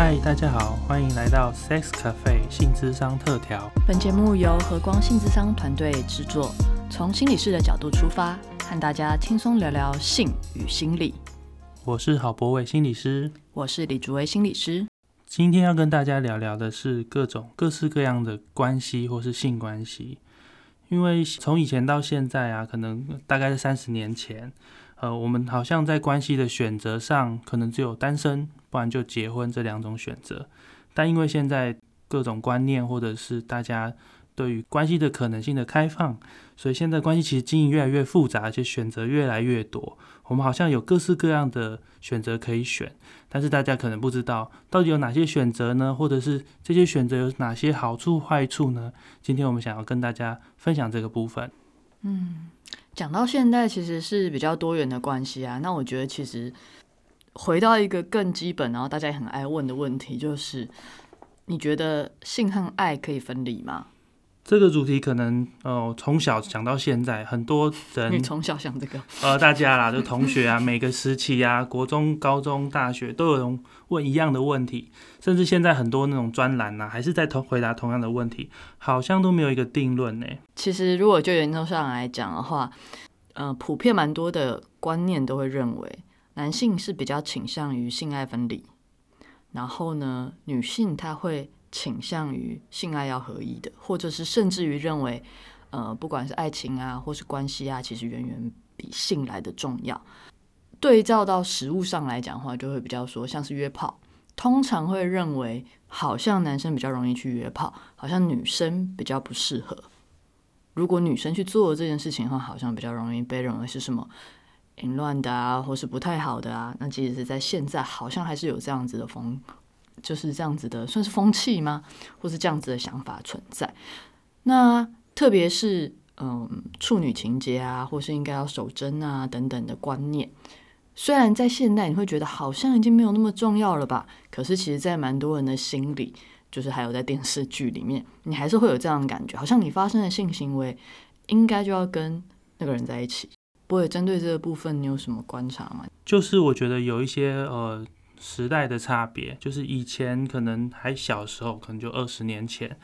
嗨，大家好，欢迎来到 Sex Cafe 性智商特调。本节目由和光性智商团队制作，从心理师的角度出发，和大家轻松聊聊性与心理。我是郝博伟心理师，我是李竹薇心理师。今天要跟大家聊聊的是各种各式各样的关系或是性关系。因为从以前到现在啊，可能大概是三十年前，呃，我们好像在关系的选择上，可能只有单身，不然就结婚这两种选择。但因为现在各种观念或者是大家对于关系的可能性的开放，所以现在关系其实经营越来越复杂，而且选择越来越多。我们好像有各式各样的选择可以选，但是大家可能不知道到底有哪些选择呢？或者是这些选择有哪些好处坏处呢？今天我们想要跟大家分享这个部分。嗯，讲到现在其实是比较多元的关系啊。那我觉得其实回到一个更基本，然后大家也很爱问的问题，就是你觉得性和爱可以分离吗？这个主题可能哦，从小讲到现在，很多人你从小想这个，呃，大家啦，就同学啊，每个时期啊，国中、高中、大学都有人问一样的问题，甚至现在很多那种专栏呐，还是在同回答同样的问题，好像都没有一个定论呢。其实如果就研究上来讲的话，呃，普遍蛮多的观念都会认为，男性是比较倾向于性爱分离，然后呢，女性她会。倾向于性爱要合一的，或者是甚至于认为，呃，不管是爱情啊，或是关系啊，其实远远比性来的重要。对照到实物上来讲的话，就会比较说，像是约炮，通常会认为好像男生比较容易去约炮，好像女生比较不适合。如果女生去做这件事情的话，好像比较容易被认为是什么淫乱的啊，或是不太好的啊。那即使是在现在，好像还是有这样子的风。就是这样子的，算是风气吗？或是这样子的想法存在？那特别是嗯，处女情节啊，或是应该要守贞啊等等的观念，虽然在现代你会觉得好像已经没有那么重要了吧？可是其实，在蛮多人的心里，就是还有在电视剧里面，你还是会有这样的感觉，好像你发生的性行为应该就要跟那个人在一起。不会针对这个部分，你有什么观察吗？就是我觉得有一些呃。时代的差别，就是以前可能还小时候，可能就二十年前，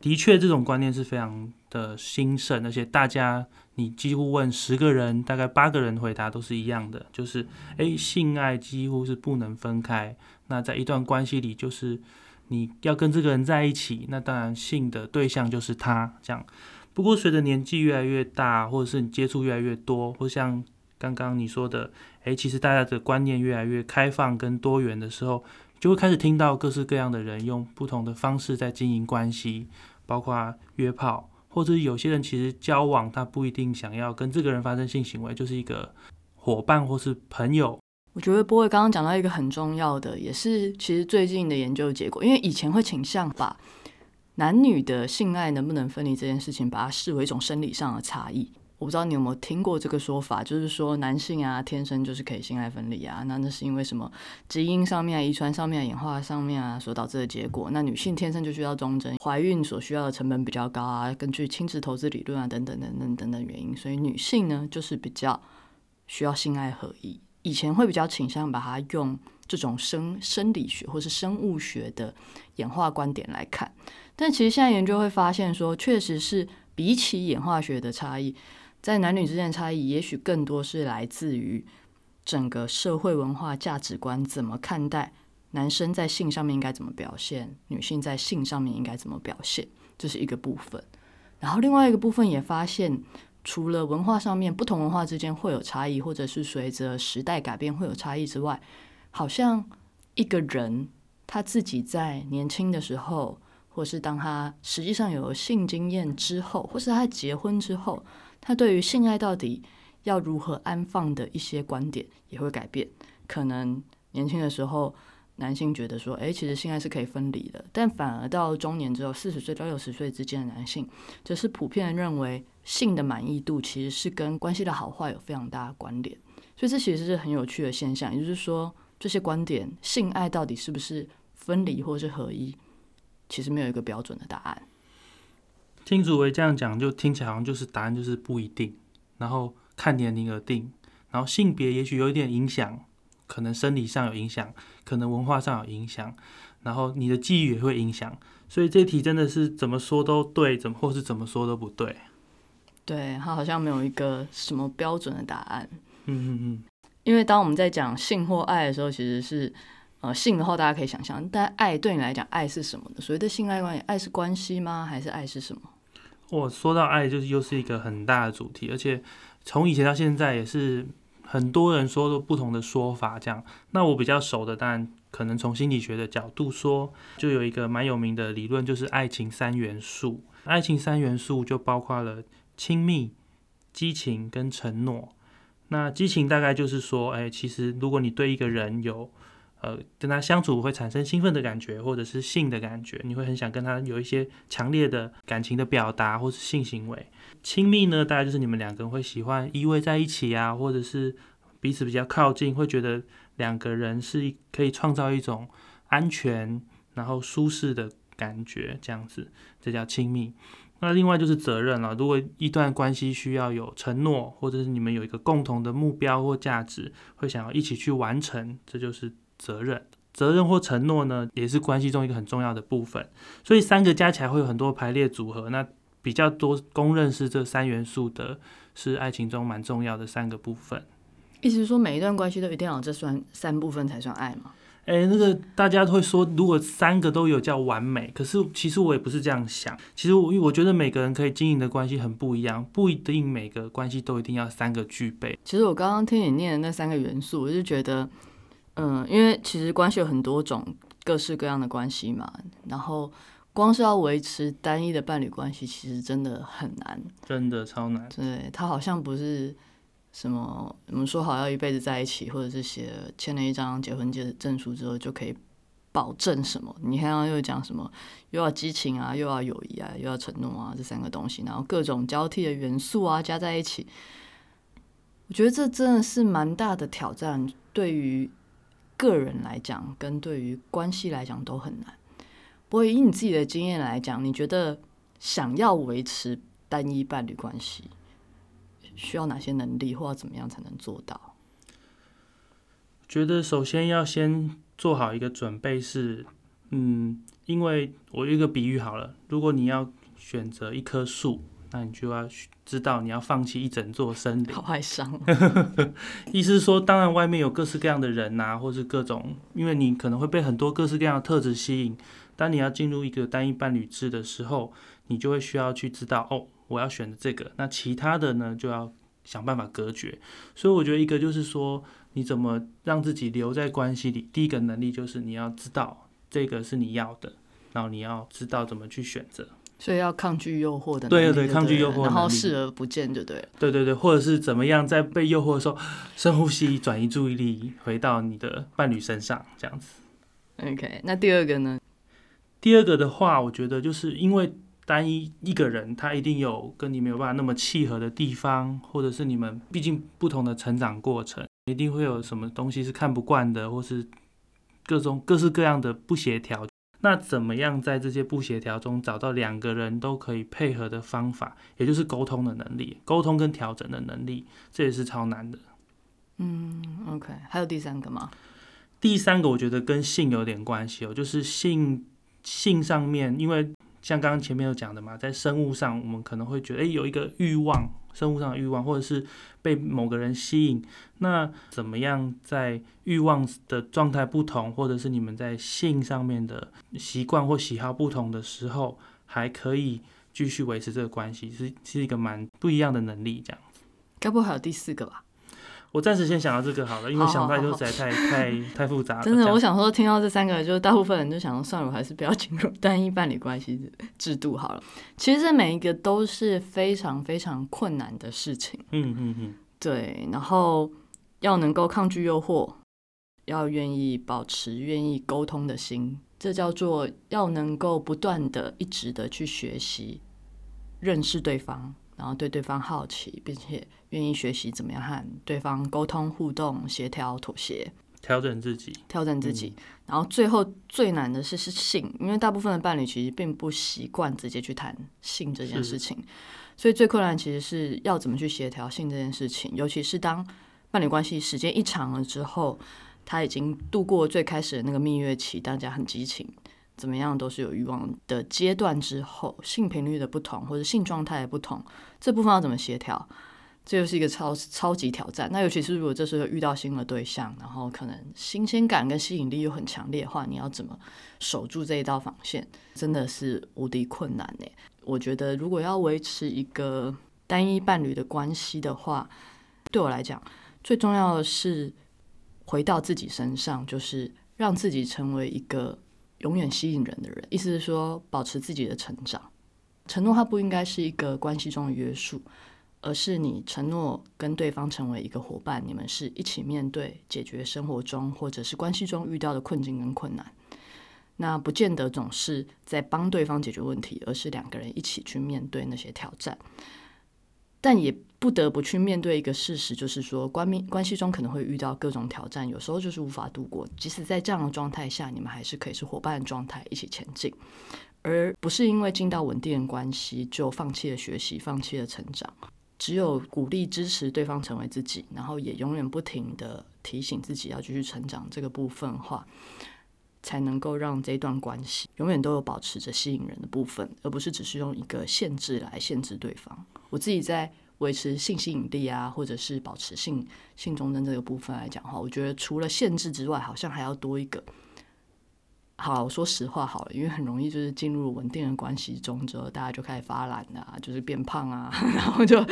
的确这种观念是非常的兴盛，而且大家你几乎问十个人，大概八个人回答都是一样的，就是诶，性爱几乎是不能分开。那在一段关系里，就是你要跟这个人在一起，那当然性的对象就是他这样。不过随着年纪越来越大，或者是你接触越来越多，或像刚刚你说的。诶，其实大家的观念越来越开放跟多元的时候，就会开始听到各式各样的人用不同的方式在经营关系，包括约炮，或者有些人其实交往，他不一定想要跟这个人发生性行为，就是一个伙伴或是朋友。我觉得波会刚刚讲到一个很重要的，也是其实最近的研究结果，因为以前会倾向把男女的性爱能不能分离这件事情，把它视为一种生理上的差异。我不知道你有没有听过这个说法，就是说男性啊天生就是可以性爱分离啊，那那是因为什么基因上面、遗传上面、演化上面啊所导致的结果。那女性天生就需要忠贞，怀孕所需要的成本比较高啊，根据亲子投资理论啊等等等等等等原因，所以女性呢就是比较需要性爱合一。以前会比较倾向把它用这种生生理学或是生物学的演化观点来看，但其实现在研究会发现说，确实是比起演化学的差异。在男女之间的差异，也许更多是来自于整个社会文化价值观怎么看待男生在性上面应该怎么表现，女性在性上面应该怎么表现，这是一个部分。然后另外一个部分也发现，除了文化上面不同文化之间会有差异，或者是随着时代改变会有差异之外，好像一个人他自己在年轻的时候，或是当他实际上有了性经验之后，或是他结婚之后。他对于性爱到底要如何安放的一些观点也会改变。可能年轻的时候，男性觉得说，哎，其实性爱是可以分离的。但反而到中年之后，四十岁到六十岁之间的男性，则是普遍认为性的满意度其实是跟关系的好坏有非常大的关联。所以这其实是很有趣的现象。也就是说，这些观点，性爱到底是不是分离或是合一，其实没有一个标准的答案。听主维这样讲，就听起来好像就是答案就是不一定，然后看年龄而定，然后性别也许有一点影响，可能生理上有影响，可能文化上有影响，然后你的记忆也会影响。所以这题真的是怎么说都对，怎么或是怎么说都不对。对，它好像没有一个什么标准的答案。嗯嗯嗯。因为当我们在讲性或爱的时候，其实是呃性的话，大家可以想象，但爱对你来讲，爱是什么呢？所谓的性爱关系，爱是关系吗？还是爱是什么？我说到爱，就是又是一个很大的主题，而且从以前到现在，也是很多人说的不同的说法。这样，那我比较熟的，当然可能从心理学的角度说，就有一个蛮有名的理论，就是爱情三元素。爱情三元素就包括了亲密、激情跟承诺。那激情大概就是说，哎，其实如果你对一个人有，呃，跟他相处会产生兴奋的感觉，或者是性的感觉，你会很想跟他有一些强烈的感情的表达，或是性行为。亲密呢，大概就是你们两个人会喜欢依偎在一起啊，或者是彼此比较靠近，会觉得两个人是可以创造一种安全然后舒适的感觉，这样子，这叫亲密。那另外就是责任了。如果一段关系需要有承诺，或者是你们有一个共同的目标或价值，会想要一起去完成，这就是责任。责任或承诺呢，也是关系中一个很重要的部分。所以三个加起来会有很多排列组合。那比较多公认是这三元素的，是爱情中蛮重要的三个部分。意思是说，每一段关系都一定要有这算三部分才算爱吗？哎，那个大家会说，如果三个都有叫完美。可是其实我也不是这样想。其实我我觉得每个人可以经营的关系很不一样，不一定每个关系都一定要三个具备。其实我刚刚听你念的那三个元素，我就觉得，嗯，因为其实关系有很多种，各式各样的关系嘛。然后光是要维持单一的伴侣关系，其实真的很难，真的超难。对，他好像不是。什么？我们说好要一辈子在一起，或者是写签了一张结婚证证书之后就可以保证什么？你看刚又讲什么？又要激情啊，又要友谊啊，又要承诺啊，这三个东西，然后各种交替的元素啊加在一起，我觉得这真的是蛮大的挑战，对于个人来讲，跟对于关系来讲都很难。不过以你自己的经验来讲，你觉得想要维持单一伴侣关系？需要哪些能力，或者怎么样才能做到？觉得首先要先做好一个准备，是嗯，因为我一个比喻好了，如果你要选择一棵树，那你就要知道你要放弃一整座森林。好哀伤。意思是说，当然外面有各式各样的人呐，或是各种，因为你可能会被很多各式各样的特质吸引。当你要进入一个单一伴侣制的时候，你就会需要去知道哦。我要选的这个，那其他的呢就要想办法隔绝。所以我觉得一个就是说，你怎么让自己留在关系里？第一个能力就是你要知道这个是你要的，然后你要知道怎么去选择。所以要抗拒诱惑的，对对，抗拒诱惑，然后视而不见，就对了。对对对，或者是怎么样，在被诱惑的时候，深呼吸，转移注意力，回到你的伴侣身上，这样子。OK，那第二个呢？第二个的话，我觉得就是因为。单一一个人，他一定有跟你没有办法那么契合的地方，或者是你们毕竟不同的成长过程，一定会有什么东西是看不惯的，或是各种各式各样的不协调。那怎么样在这些不协调中找到两个人都可以配合的方法，也就是沟通的能力，沟通跟调整的能力，这也是超难的。嗯，OK，还有第三个吗？第三个我觉得跟性有点关系哦，就是性性上面，因为。像刚刚前面有讲的嘛，在生物上，我们可能会觉得，哎，有一个欲望，生物上的欲望，或者是被某个人吸引。那怎么样在欲望的状态不同，或者是你们在性上面的习惯或喜好不同的时候，还可以继续维持这个关系，是是一个蛮不一样的能力，这样。该不会还有第四个吧？我暂时先想到这个好了，因为想到就实在太太太复杂了。真的，我想说，听到这三个，就是大部分人就想说，算了，我还是不要进入 单一伴侣关系制度好了。其实这每一个都是非常非常困难的事情。嗯嗯嗯，对。然后要能够抗拒诱惑，要愿意保持愿意沟通的心，这叫做要能够不断的、一直的去学习认识对方。然后对对方好奇，并且愿意学习怎么样和对方沟通、互动、协调、妥协、调整自己、调整自己。然后最后最难的是是性，因为大部分的伴侣其实并不习惯直接去谈性这件事情，所以最困难其实是要怎么去协调性这件事情。尤其是当伴侣关系时间一长了之后，他已经度过最开始的那个蜜月期，大家很激情，怎么样都是有欲望的阶段之后，性频率的不同或者性状态的不同，这部分要怎么协调？这又是一个超超级挑战。那尤其是如果这时候遇到新的对象，然后可能新鲜感跟吸引力又很强烈的话，你要怎么守住这一道防线？真的是无敌困难呢。我觉得如果要维持一个单一伴侣的关系的话，对我来讲最重要的是回到自己身上，就是让自己成为一个永远吸引人的人。意思是说，保持自己的成长。承诺它不应该是一个关系中的约束。而是你承诺跟对方成为一个伙伴，你们是一起面对解决生活中或者是关系中遇到的困境跟困难。那不见得总是在帮对方解决问题，而是两个人一起去面对那些挑战。但也不得不去面对一个事实，就是说关密关系中可能会遇到各种挑战，有时候就是无法度过。即使在这样的状态下，你们还是可以是伙伴的状态，一起前进，而不是因为进到稳定的关系就放弃了学习，放弃了成长。只有鼓励支持对方成为自己，然后也永远不停的提醒自己要继续成长这个部分话，才能够让这段关系永远都有保持着吸引人的部分，而不是只是用一个限制来限制对方。我自己在维持性吸引力啊，或者是保持性性忠贞这个部分来讲话，我觉得除了限制之外，好像还要多一个。好，说实话好了，因为很容易就是进入稳定的关系中之后，大家就开始发懒啊，就是变胖啊，然后就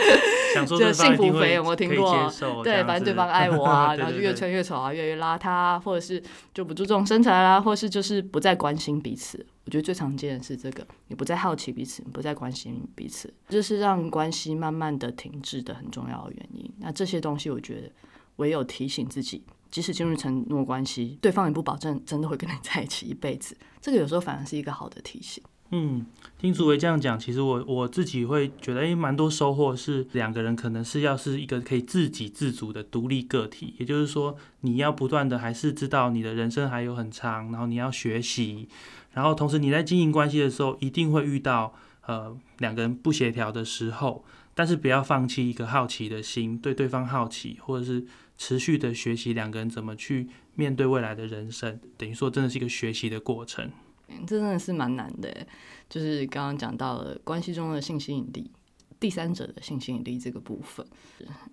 就幸福肥，有没有听过？对，反正对方爱我啊，然后就越穿越丑啊，越来越邋遢，啊或者是就不注重身材啦，或是就是不再关心彼此。我觉得最常见的是这个，你不再好奇彼此，不再关心彼此，这是让关系慢慢的停滞的很重要的原因。那这些东西，我觉得唯有提醒自己。即使进入承诺关系，对方也不保证真的会跟你在一起一辈子。这个有时候反而是一个好的提醒。嗯，听楚维这样讲，其实我我自己会觉得，哎，蛮多收获是两个人可能是要是一个可以自给自足的独立个体。也就是说，你要不断的还是知道你的人生还有很长，然后你要学习，然后同时你在经营关系的时候，一定会遇到呃两个人不协调的时候，但是不要放弃一个好奇的心，对对方好奇，或者是。持续的学习，两个人怎么去面对未来的人生，等于说真的是一个学习的过程。嗯，这真的是蛮难的，就是刚刚讲到了关系中的性吸引力，第三者的性吸引力这个部分，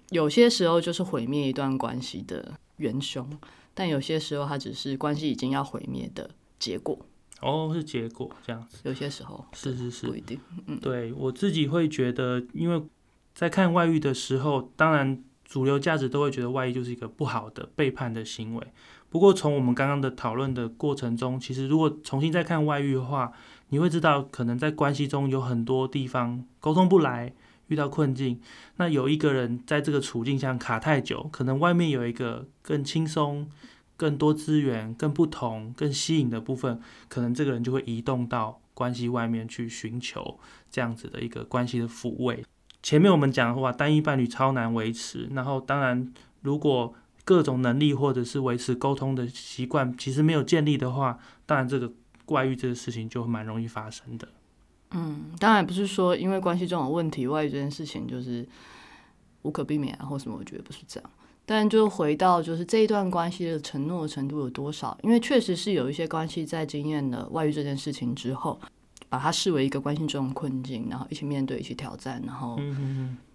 有些时候就是毁灭一段关系的元凶，但有些时候它只是关系已经要毁灭的结果。哦，是结果这样子。有些时候是是是，不一定。嗯，对我自己会觉得，因为在看外遇的时候，当然。主流价值都会觉得外遇就是一个不好的背叛的行为。不过从我们刚刚的讨论的过程中，其实如果重新再看外遇的话，你会知道可能在关系中有很多地方沟通不来，遇到困境。那有一个人在这个处境下卡太久，可能外面有一个更轻松、更多资源、更不同、更吸引的部分，可能这个人就会移动到关系外面去寻求这样子的一个关系的抚慰。前面我们讲的话，单一伴侣超难维持。然后，当然，如果各种能力或者是维持沟通的习惯其实没有建立的话，当然这个外遇这个事情就蛮容易发生的。嗯，当然不是说因为关系这种问题，外遇这件事情就是无可避免啊，或什么？我觉得不是这样。但就回到就是这一段关系的承诺程度有多少？因为确实是有一些关系在经验了外遇这件事情之后。把它视为一个关系中的困境，然后一起面对，一起挑战，然后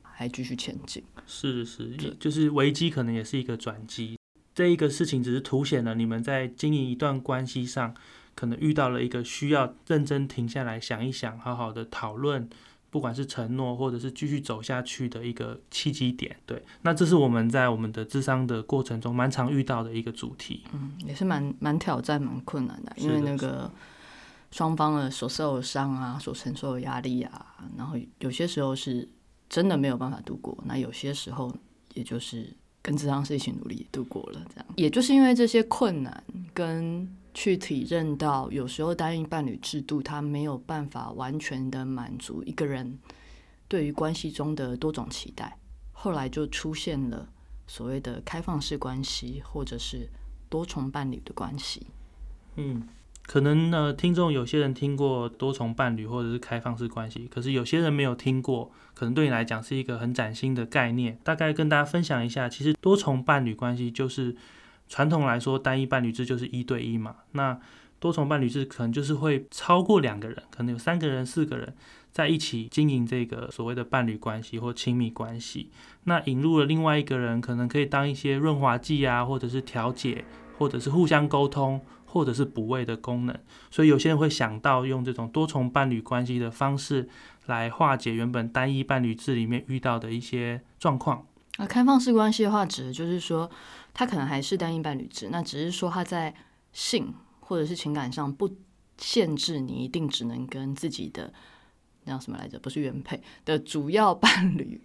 还继续前进。是是，就是危机可能也是一个转机。这一个事情只是凸显了你们在经营一段关系上，可能遇到了一个需要认真停下来想一想，好好的讨论，不管是承诺或者是继续走下去的一个契机点。对，那这是我们在我们的智商的过程中蛮常遇到的一个主题。嗯，也是蛮蛮挑战、蛮困难的，因为那个。双方的所受的伤啊，所承受的压力啊，然后有些时候是真的没有办法度过，那有些时候也就是跟智商是一起努力度过了，这样。也就是因为这些困难，跟去体认到有时候单一伴侣制度它没有办法完全的满足一个人对于关系中的多种期待，后来就出现了所谓的开放式关系，或者是多重伴侣的关系。嗯。可能呢，听众有些人听过多重伴侣或者是开放式关系，可是有些人没有听过，可能对你来讲是一个很崭新的概念。大概跟大家分享一下，其实多重伴侣关系就是传统来说，单一伴侣制就是一对一嘛，那多重伴侣制可能就是会超过两个人，可能有三个人、四个人在一起经营这个所谓的伴侣关系或亲密关系。那引入了另外一个人，可能可以当一些润滑剂啊，或者是调解，或者是互相沟通，或者是补位的功能。所以有些人会想到用这种多重伴侣关系的方式来化解原本单一伴侣制里面遇到的一些状况。那开放式关系的话，指的就是说，他可能还是单一伴侣制，那只是说他在性或者是情感上不限制你一定只能跟自己的那叫什么来着？不是原配的主要伴侣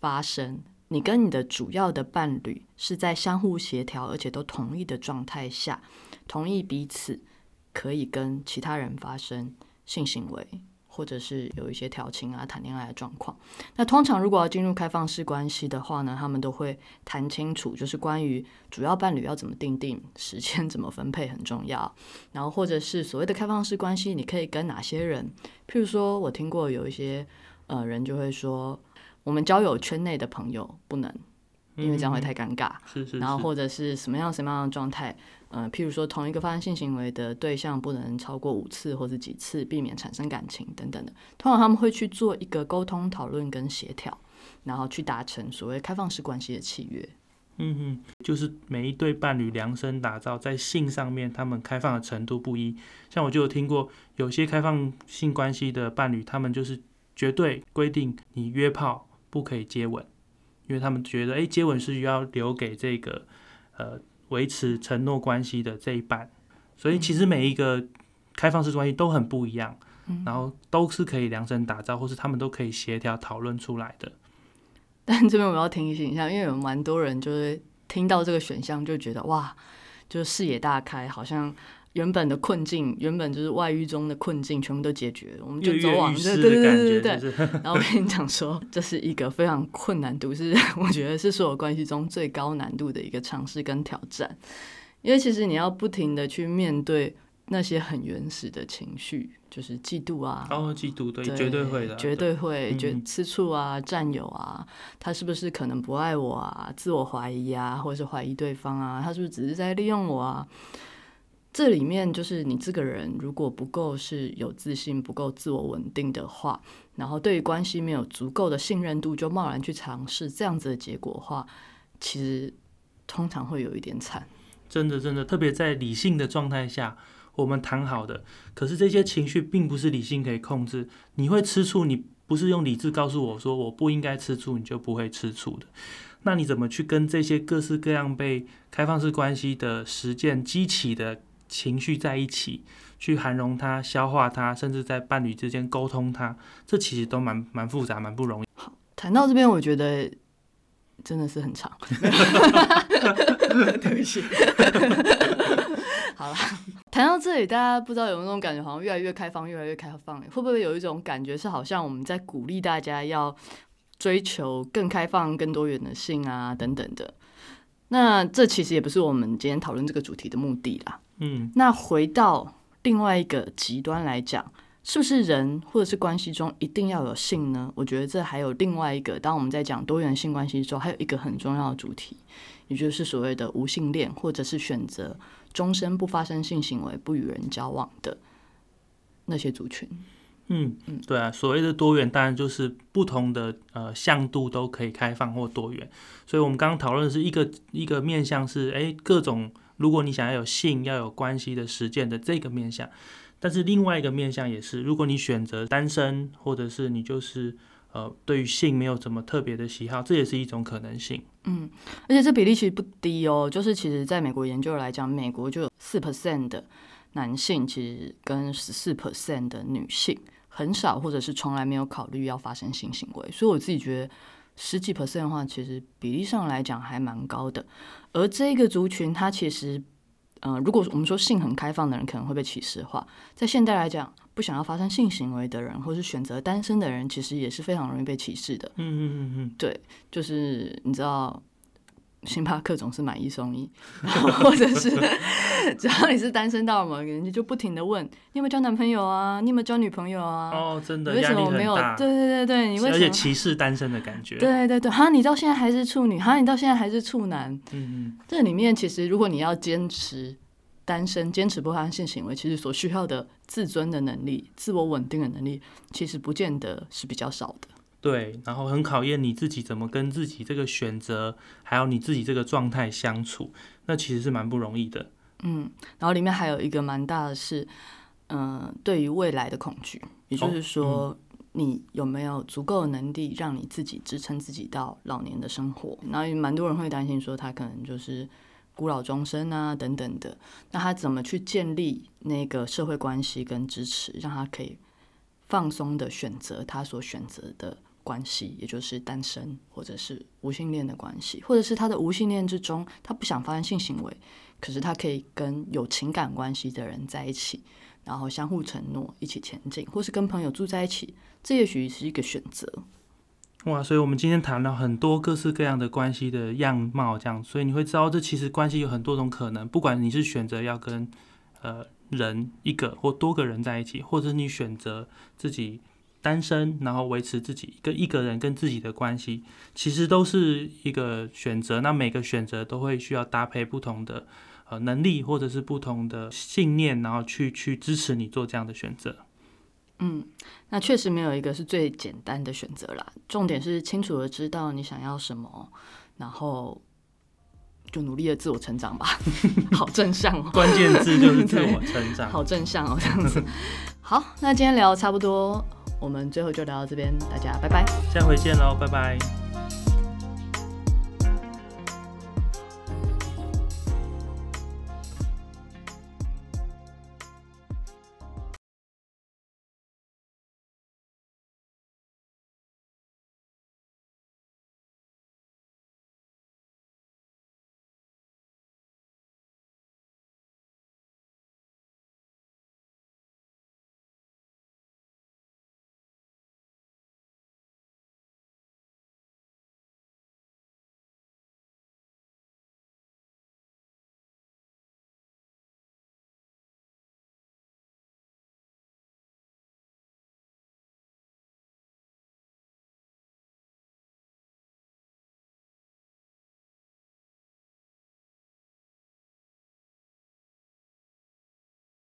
发生。你跟你的主要的伴侣是在相互协调而且都同意的状态下，同意彼此可以跟其他人发生性行为。或者是有一些调情啊、谈恋爱的状况。那通常如果要进入开放式关系的话呢，他们都会谈清楚，就是关于主要伴侣要怎么定定时间、怎么分配很重要。然后或者是所谓的开放式关系，你可以跟哪些人？譬如说我听过有一些呃人就会说，我们交友圈内的朋友不能，因为这样会太尴尬。是是。然后或者是什么样什么样的状态？呃，譬如说，同一个发生性行为的对象不能超过五次或者几次，避免产生感情等等的。通常他们会去做一个沟通、讨论跟协调，然后去达成所谓开放式关系的契约。嗯哼，就是每一对伴侣量身打造，在性上面他们开放的程度不一。像我就有听过，有些开放性关系的伴侣，他们就是绝对规定你约炮不可以接吻，因为他们觉得，哎，接吻是要留给这个呃。维持承诺关系的这一半，所以其实每一个开放式关系都很不一样，然后都是可以量身打造，或是他们都可以协调讨论出来的。但这边我要提醒一下，因为有蛮多人就是听到这个选项就觉得哇，就是视野大开，好像。原本的困境，原本就是外遇中的困境，全部都解决了，我们就走往这，对对对对对。然后我跟你讲说，这是一个非常困难度，是 我觉得是所有关系中最高难度的一个尝试跟挑战，因为其实你要不停的去面对那些很原始的情绪，就是嫉妒啊，哦，嫉妒对，绝对会的，绝对会，觉吃醋啊，占有啊，他是不是可能不爱我啊，自我怀疑啊，或者是怀疑对方啊，他是不是只是在利用我啊？这里面就是你这个人如果不够是有自信、不够自我稳定的话，然后对于关系没有足够的信任度，就贸然去尝试这样子的结果的话，其实通常会有一点惨。真的，真的，特别在理性的状态下，我们谈好的，可是这些情绪并不是理性可以控制。你会吃醋，你不是用理智告诉我说我不应该吃醋，你就不会吃醋的。那你怎么去跟这些各式各样被开放式关系的实践激起的？情绪在一起，去涵容它、消化它，甚至在伴侣之间沟通它，这其实都蛮蛮复杂、蛮不容易。好，谈到这边，我觉得真的是很长。对不起。好了，谈到这里，大家不知道有没有那种感觉，好像越来越开放，越来越开放，会不会有一种感觉是，好像我们在鼓励大家要追求更开放、更多元的性啊，等等的？那这其实也不是我们今天讨论这个主题的目的啦。嗯，那回到另外一个极端来讲，是不是人或者是关系中一定要有性呢？我觉得这还有另外一个，当我们在讲多元性关系的时候，还有一个很重要的主题，也就是所谓的无性恋，或者是选择终身不发生性行为、不与人交往的那些族群。嗯嗯，对啊，所谓的多元，当然就是不同的呃向度都可以开放或多元。所以我们刚刚讨论的是一个一个面向是，哎，各种如果你想要有性要有关系的实践的这个面向，但是另外一个面向也是，如果你选择单身，或者是你就是呃对于性没有什么特别的喜好，这也是一种可能性。嗯，而且这比例其实不低哦，就是其实在美国研究来讲，美国就有四 percent 的男性其实跟十四 percent 的女性。很少，或者是从来没有考虑要发生性行为，所以我自己觉得十几 percent 的话，其实比例上来讲还蛮高的。而这个族群，它其实，呃，如果我们说性很开放的人可能会被歧视的话，在现代来讲，不想要发生性行为的人，或是选择单身的人，其实也是非常容易被歧视的。嗯嗯嗯嗯，对，就是你知道，星巴克总是买一送一，或者是只要你是单身到了某个年纪，就不停的问你有没有交男朋友啊，你有没有交女朋友啊？哦，真的为什么我没有？对对对对，你为而且？歧视单身的感觉。对对对，哈，你到现在还是处女，哈，你到现在还是处男。嗯嗯，这里面其实，如果你要坚持单身，坚持不发生性行为，其实所需要的自尊的能力、自我稳定的能力，其实不见得是比较少的。对，然后很考验你自己怎么跟自己这个选择，还有你自己这个状态相处，那其实是蛮不容易的。嗯，然后里面还有一个蛮大的是，嗯、对于未来的恐惧，也就是说，你有没有足够的能力让你自己支撑自己到老年的生活？然后也蛮多人会担心说，他可能就是孤老终生啊等等的。那他怎么去建立那个社会关系跟支持，让他可以放松的选择他所选择的关系，也就是单身或者是无性恋的关系，或者是他的无性恋之中，他不想发生性行为，可是他可以跟有情感关系的人在一起，然后相互承诺，一起前进，或是跟朋友住在一起，这也许是一个选择。哇，所以我们今天谈了很多各式各样的关系的样貌，这样，所以你会知道，这其实关系有很多种可能。不管你是选择要跟呃人一个或多个人在一起，或者你选择自己单身，然后维持自己跟一个人跟自己的关系，其实都是一个选择。那每个选择都会需要搭配不同的呃能力，或者是不同的信念，然后去去支持你做这样的选择。嗯，那确实没有一个是最简单的选择啦。重点是清楚的知道你想要什么，然后就努力的自我成长吧。好正向哦，关键字就是自我成长。好正向哦，这样子。好，那今天聊得差不多，我们最后就聊到这边，大家拜拜。下回见喽，拜拜。